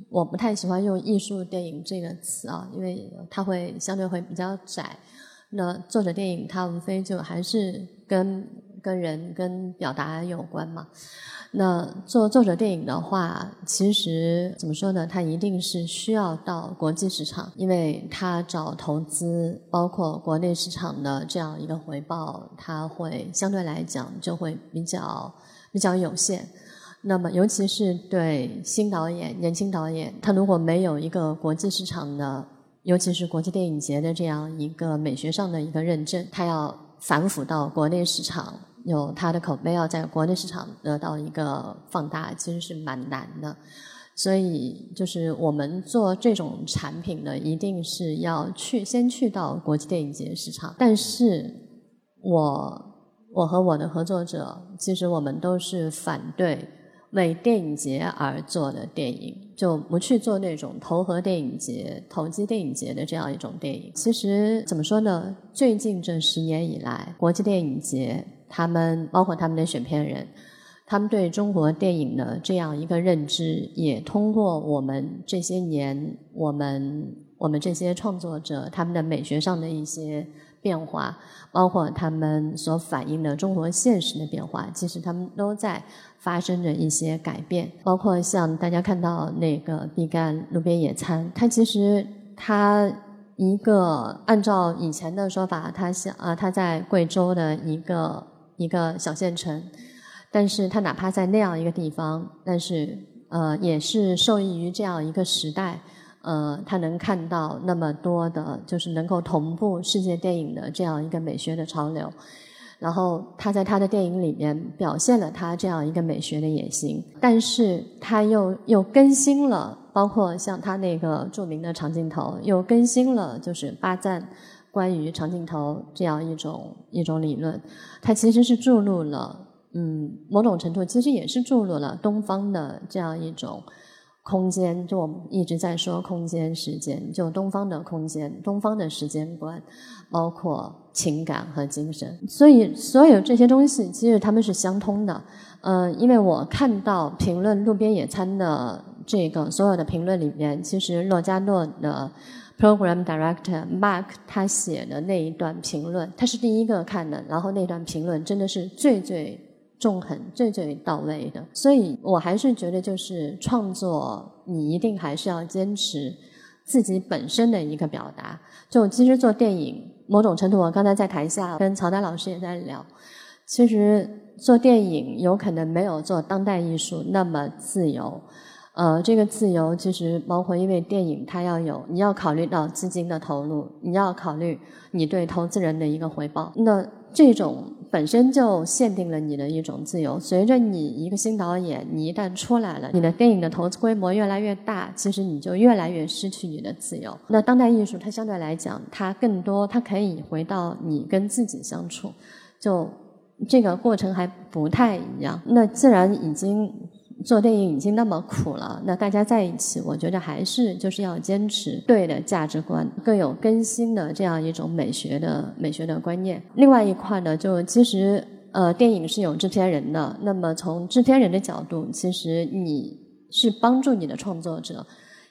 我不太喜欢用艺术电影这个词啊，因为它会相对会比较窄。那作者电影它无非就还是跟跟人、跟表达有关嘛。那做作者电影的话，其实怎么说呢？它一定是需要到国际市场，因为它找投资，包括国内市场的这样一个回报，它会相对来讲就会比较比较有限。那么，尤其是对新导演、年轻导演，他如果没有一个国际市场的，尤其是国际电影节的这样一个美学上的一个认证，他要反腐到国内市场。有它的口碑要在国内市场得到一个放大，其实是蛮难的。所以，就是我们做这种产品呢，一定是要去先去到国际电影节市场。但是，我我和我的合作者，其实我们都是反对为电影节而做的电影，就不去做那种投合电影节、投机电影节的这样一种电影。其实怎么说呢？最近这十年以来，国际电影节。他们包括他们的选片人，他们对中国电影的这样一个认知，也通过我们这些年，我们我们这些创作者他们的美学上的一些变化，包括他们所反映的中国现实的变化，其实他们都在发生着一些改变。包括像大家看到那个毕赣路边野餐，它其实它一个按照以前的说法，它像啊，它在贵州的一个。一个小县城，但是他哪怕在那样一个地方，但是呃，也是受益于这样一个时代呃，他能看到那么多的，就是能够同步世界电影的这样一个美学的潮流。然后他在他的电影里面表现了他这样一个美学的野心，但是他又又更新了，包括像他那个著名的长镜头，又更新了就是巴赞关于长镜头这样一种一种理论，它其实是注入了，嗯，某种程度其实也是注入了东方的这样一种。空间，就我们一直在说空间、时间，就东方的空间、东方的时间观，包括情感和精神。所以，所有这些东西其实他们是相通的。嗯，因为我看到评论路边野餐的这个所有的评论里面，其实洛加诺的 program director Mark 他写的那一段评论，他是第一个看的，然后那段评论真的是最最。纵横最最到位的，所以我还是觉得，就是创作，你一定还是要坚持自己本身的一个表达。就其实做电影，某种程度，我刚才在台下跟曹丹老师也在聊，其实做电影有可能没有做当代艺术那么自由。呃，这个自由其实包括，因为电影它要有，你要考虑到资金的投入，你要考虑你对投资人的一个回报。那这种。本身就限定了你的一种自由。随着你一个新导演，你一旦出来了，你的电影的投资规模越来越大，其实你就越来越失去你的自由。那当代艺术它相对来讲，它更多，它可以回到你跟自己相处，就这个过程还不太一样。那自然已经。做电影已经那么苦了，那大家在一起，我觉得还是就是要坚持对的价值观，更有更新的这样一种美学的美学的观念。另外一块呢，就其实呃，电影是有制片人的，那么从制片人的角度，其实你是帮助你的创作者，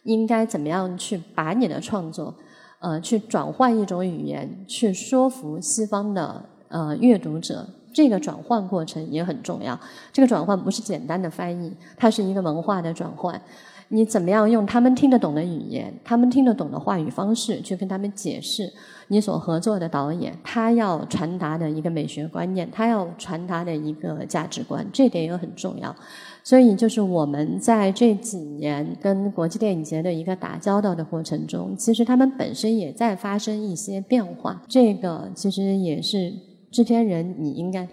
应该怎么样去把你的创作呃去转换一种语言，去说服西方的呃阅读者。这个转换过程也很重要。这个转换不是简单的翻译，它是一个文化的转换。你怎么样用他们听得懂的语言、他们听得懂的话语方式去跟他们解释你所合作的导演他要传达的一个美学观念，他要传达的一个价值观，这点也很重要。所以，就是我们在这几年跟国际电影节的一个打交道的过程中，其实他们本身也在发生一些变化。这个其实也是。制片人，你应该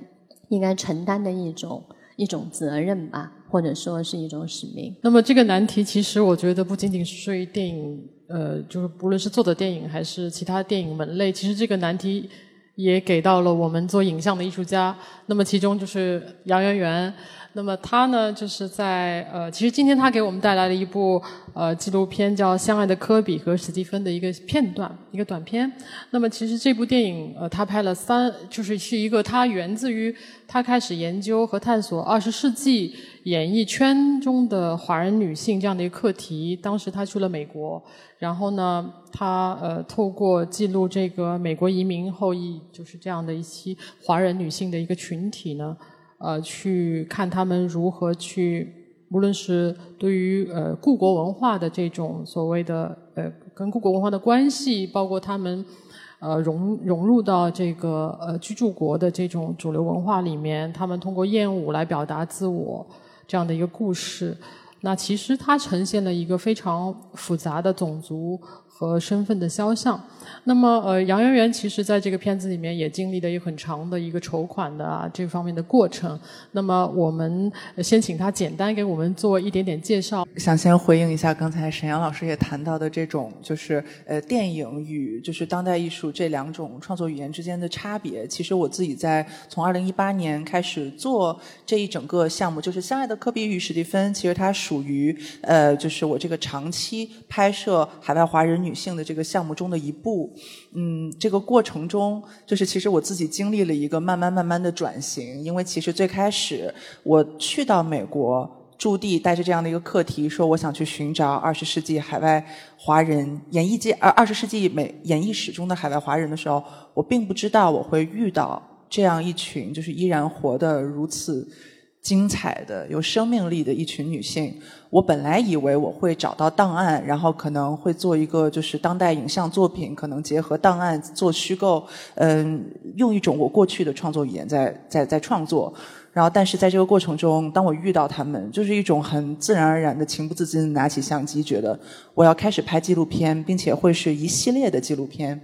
应该承担的一种一种责任吧，或者说是一种使命。那么这个难题，其实我觉得不仅仅是对电影，呃，就是不论是做的电影还是其他电影门类，其实这个难题也给到了我们做影像的艺术家。那么其中就是杨圆圆。那么他呢，就是在呃，其实今天他给我们带来了一部呃纪录片，叫《相爱的科比和史蒂芬》的一个片段，一个短片。那么其实这部电影呃，他拍了三，就是是一个他源自于他开始研究和探索二十世纪演艺圈中的华人女性这样的一个课题。当时他去了美国，然后呢，他呃透过记录这个美国移民后裔，就是这样的一些华人女性的一个群体呢。呃，去看他们如何去，无论是对于呃故国文化的这种所谓的呃跟故国文化的关系，包括他们呃融融入到这个呃居住国的这种主流文化里面，他们通过艳舞来表达自我这样的一个故事。那其实它呈现了一个非常复杂的种族。和身份的肖像。那么，呃，杨圆圆其实在这个片子里面也经历了一很长的一个筹款的啊这方面的过程。那么，我们先请他简单给我们做一点点介绍。想先回应一下刚才沈阳老师也谈到的这种，就是呃，电影与就是当代艺术这两种创作语言之间的差别。其实我自己在从二零一八年开始做这一整个项目，就是《相爱的科比与史蒂芬》，其实它属于呃，就是我这个长期拍摄海外华人女。女性的这个项目中的一步，嗯，这个过程中，就是其实我自己经历了一个慢慢慢慢的转型，因为其实最开始我去到美国驻地，带着这样的一个课题，说我想去寻找二十世纪海外华人演艺界，呃，二十世纪美演艺史中的海外华人的时候，我并不知道我会遇到这样一群，就是依然活得如此。精彩的、有生命力的一群女性，我本来以为我会找到档案，然后可能会做一个就是当代影像作品，可能结合档案做虚构，嗯，用一种我过去的创作语言在在在创作。然后，但是在这个过程中，当我遇到他们，就是一种很自然而然的情不自禁拿起相机，觉得我要开始拍纪录片，并且会是一系列的纪录片。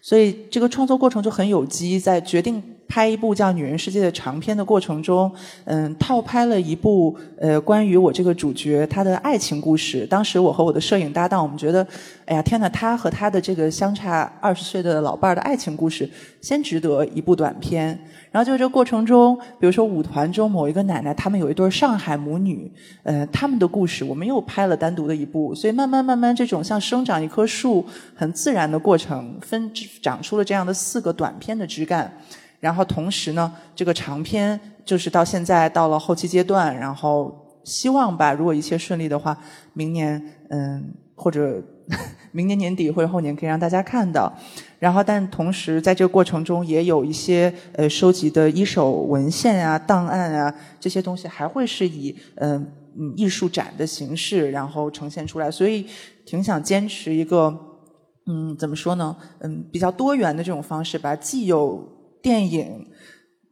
所以这个创作过程就很有机，在决定拍一部叫《女人世界》的长片的过程中，嗯，套拍了一部呃关于我这个主角她的爱情故事。当时我和我的摄影搭档，我们觉得，哎呀天呐，她和她的这个相差二十岁的老伴儿的爱情故事，先值得一部短片。然后就这过程中，比如说舞团中某一个奶奶，他们有一对上海母女，呃，他们的故事我们又拍了单独的一部，所以慢慢慢慢，这种像生长一棵树很自然的过程，分长出了这样的四个短片的枝干。然后同时呢，这个长篇就是到现在到了后期阶段，然后希望吧，如果一切顺利的话，明年嗯或者。明年年底或者后年可以让大家看到，然后但同时在这个过程中也有一些呃收集的一手文献啊、档案啊这些东西还会是以嗯嗯艺术展的形式然后呈现出来，所以挺想坚持一个嗯怎么说呢嗯比较多元的这种方式吧，既有电影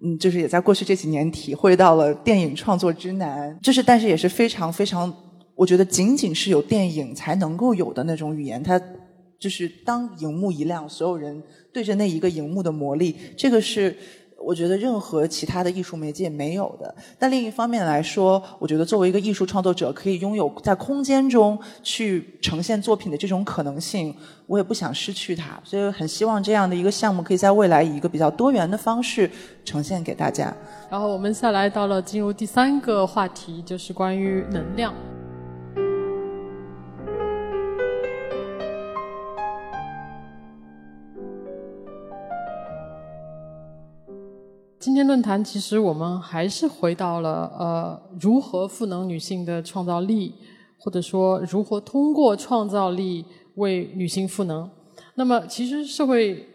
嗯就是也在过去这几年体会到了电影创作之难，就是但是也是非常非常。我觉得仅仅是有电影才能够有的那种语言，它就是当荧幕一亮，所有人对着那一个荧幕的魔力，这个是我觉得任何其他的艺术媒介没有的。但另一方面来说，我觉得作为一个艺术创作者，可以拥有在空间中去呈现作品的这种可能性，我也不想失去它。所以很希望这样的一个项目可以在未来以一个比较多元的方式呈现给大家。然后我们下来到了进入第三个话题，就是关于能量。今天论坛其实我们还是回到了呃如何赋能女性的创造力，或者说如何通过创造力为女性赋能。那么其实社会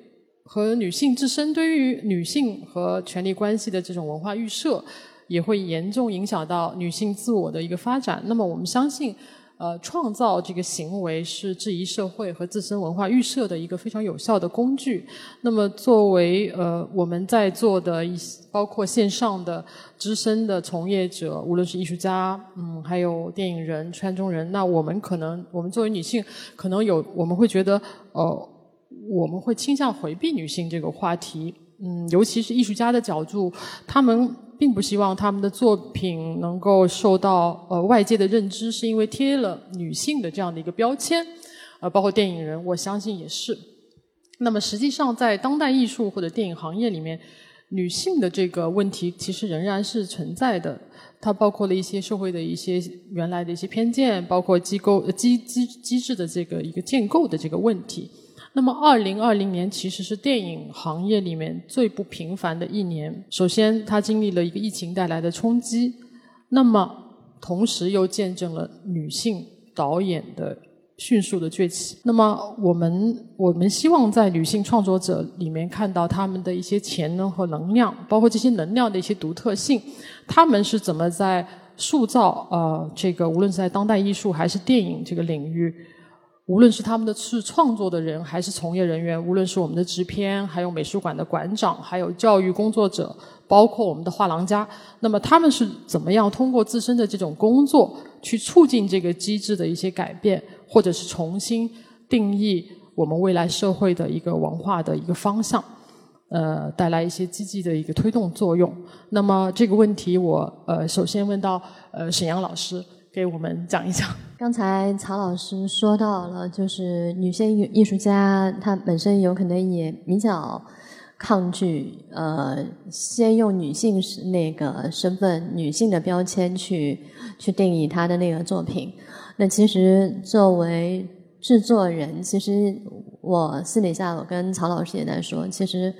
和女性自身对于女性和权力关系的这种文化预设，也会严重影响到女性自我的一个发展。那么我们相信。呃，创造这个行为是质疑社会和自身文化预设的一个非常有效的工具。那么，作为呃我们在座的一些，包括线上的资深的从业者，无论是艺术家，嗯，还有电影人、圈中人，那我们可能，我们作为女性，可能有我们会觉得，呃，我们会倾向回避女性这个话题，嗯，尤其是艺术家的角度，他们。并不希望他们的作品能够受到呃外界的认知，是因为贴了女性的这样的一个标签，呃，包括电影人，我相信也是。那么实际上，在当代艺术或者电影行业里面，女性的这个问题其实仍然是存在的。它包括了一些社会的一些原来的一些偏见，包括机构机机机制的这个一个建构的这个问题。那么，二零二零年其实是电影行业里面最不平凡的一年。首先，它经历了一个疫情带来的冲击，那么同时又见证了女性导演的迅速的崛起。那么，我们我们希望在女性创作者里面看到他们的一些潜能和能量，包括这些能量的一些独特性，他们是怎么在塑造呃这个无论是在当代艺术还是电影这个领域。无论是他们的是创作的人，还是从业人员，无论是我们的制片，还有美术馆的馆长，还有教育工作者，包括我们的画廊家，那么他们是怎么样通过自身的这种工作，去促进这个机制的一些改变，或者是重新定义我们未来社会的一个文化的一个方向，呃，带来一些积极的一个推动作用。那么这个问题，我呃首先问到呃沈阳老师。给我们讲一讲。刚才曹老师说到了，就是女性艺术家，她本身有可能也比较抗拒，呃，先用女性那个身份、女性的标签去去定义她的那个作品。那其实作为制作人，其实我私底下我跟曹老师也在说，其实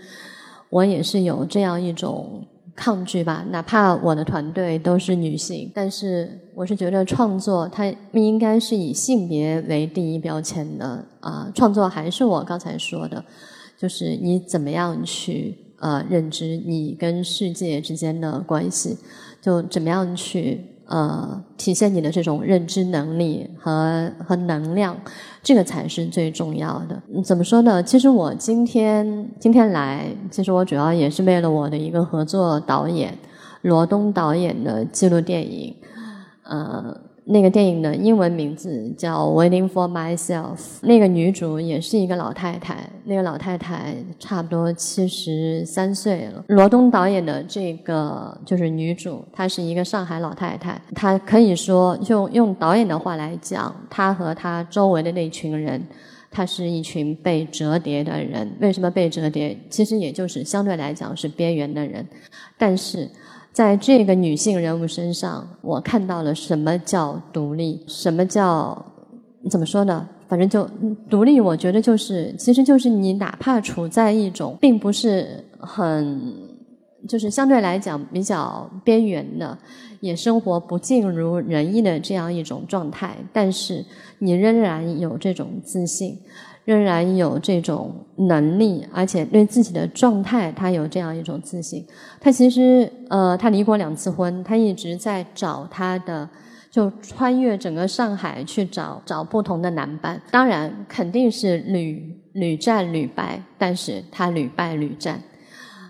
我也是有这样一种。抗拒吧，哪怕我的团队都是女性，但是我是觉得创作它应该是以性别为第一标签的啊。创作还是我刚才说的，就是你怎么样去呃认知你跟世界之间的关系，就怎么样去。呃，体现你的这种认知能力和和能量，这个才是最重要的。怎么说呢？其实我今天今天来，其实我主要也是为了我的一个合作导演，罗东导演的记录电影，呃。那个电影的英文名字叫《Waiting for Myself》，那个女主也是一个老太太，那个老太太差不多七十三岁了。罗东导演的这个就是女主，她是一个上海老太太，她可以说用用导演的话来讲，她和她周围的那群人，她是一群被折叠的人。为什么被折叠？其实也就是相对来讲是边缘的人，但是。在这个女性人物身上，我看到了什么叫独立，什么叫怎么说呢？反正就独立，我觉得就是，其实就是你哪怕处在一种并不是很，就是相对来讲比较边缘的，也生活不尽如人意的这样一种状态，但是你仍然有这种自信。仍然有这种能力，而且对自己的状态，他有这样一种自信。他其实，呃，他离过两次婚，他一直在找他的，就穿越整个上海去找找不同的男伴。当然，肯定是屡屡战屡败，但是他屡败屡战。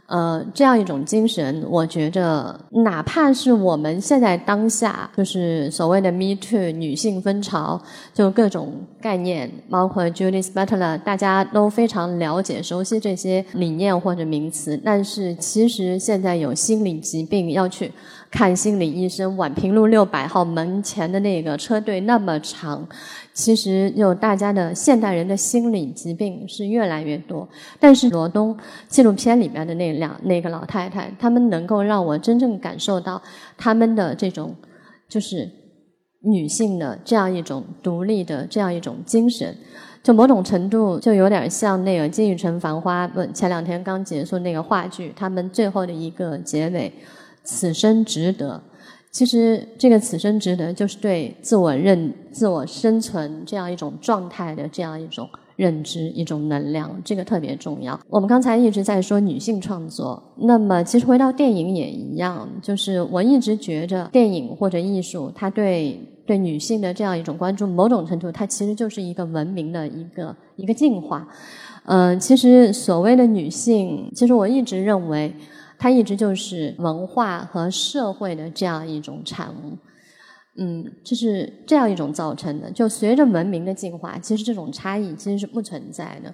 呃，这样一种精神，我觉着，哪怕是我们现在当下，就是所谓的 “Me Too” 女性风潮，就各种概念，包括 Judith Butler，大家都非常了解、熟悉这些理念或者名词。但是，其实现在有心理疾病要去看心理医生，宛平路六百号门前的那个车队那么长。其实就大家的现代人的心理疾病是越来越多，但是罗东纪录片里面的那两那个老太太，他们能够让我真正感受到他们的这种就是女性的这样一种独立的这样一种精神，就某种程度就有点像那个金宇澄《繁花》不前两天刚结束那个话剧，他们最后的一个结尾，此生值得。其实，这个“此生值得”就是对自我认、自我生存这样一种状态的这样一种认知、一种能量，这个特别重要。我们刚才一直在说女性创作，那么其实回到电影也一样，就是我一直觉着电影或者艺术，它对对女性的这样一种关注，某种程度它其实就是一个文明的一个一个进化。嗯，其实所谓的女性，其实我一直认为。它一直就是文化和社会的这样一种产物，嗯，就是这样一种造成的。就随着文明的进化，其实这种差异其实是不存在的。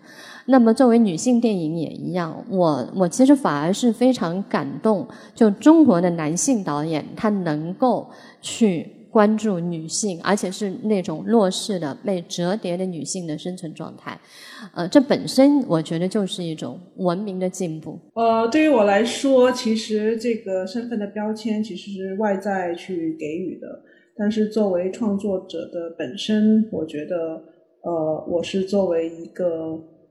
那么作为女性电影也一样，我我其实反而是非常感动，就中国的男性导演他能够去。关注女性，而且是那种弱势的、被折叠的女性的生存状态，呃，这本身我觉得就是一种文明的进步。呃，对于我来说，其实这个身份的标签其实是外在去给予的，但是作为创作者的本身，我觉得，呃，我是作为一个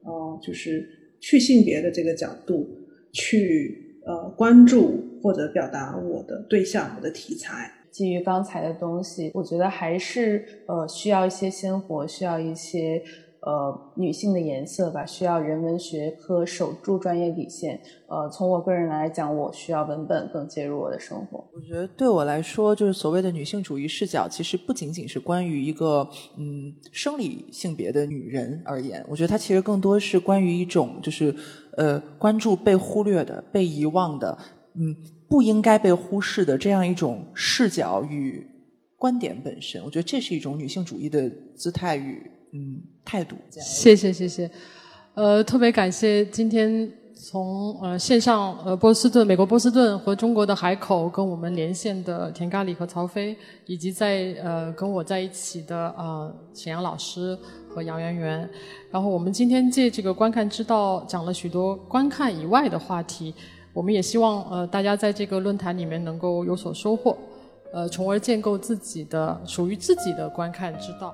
呃，就是去性别的这个角度去呃关注或者表达我的对象、我的题材。基于刚才的东西，我觉得还是呃需要一些鲜活，需要一些呃女性的颜色吧，需要人文学科守住专业底线。呃，从我个人来讲，我需要文本更介入我的生活。我觉得对我来说，就是所谓的女性主义视角，其实不仅仅是关于一个嗯生理性别的女人而言，我觉得它其实更多是关于一种就是呃关注被忽略的、被遗忘的，嗯。不应该被忽视的这样一种视角与观点本身，我觉得这是一种女性主义的姿态与嗯态度。谢谢谢谢，呃，特别感谢今天从呃线上呃波士顿美国波士顿和中国的海口跟我们连线的田咖喱和曹飞，以及在呃跟我在一起的呃沈阳老师和杨圆圆。然后我们今天借这个观看之道讲了许多观看以外的话题。我们也希望，呃，大家在这个论坛里面能够有所收获，呃，从而建构自己的属于自己的观看之道。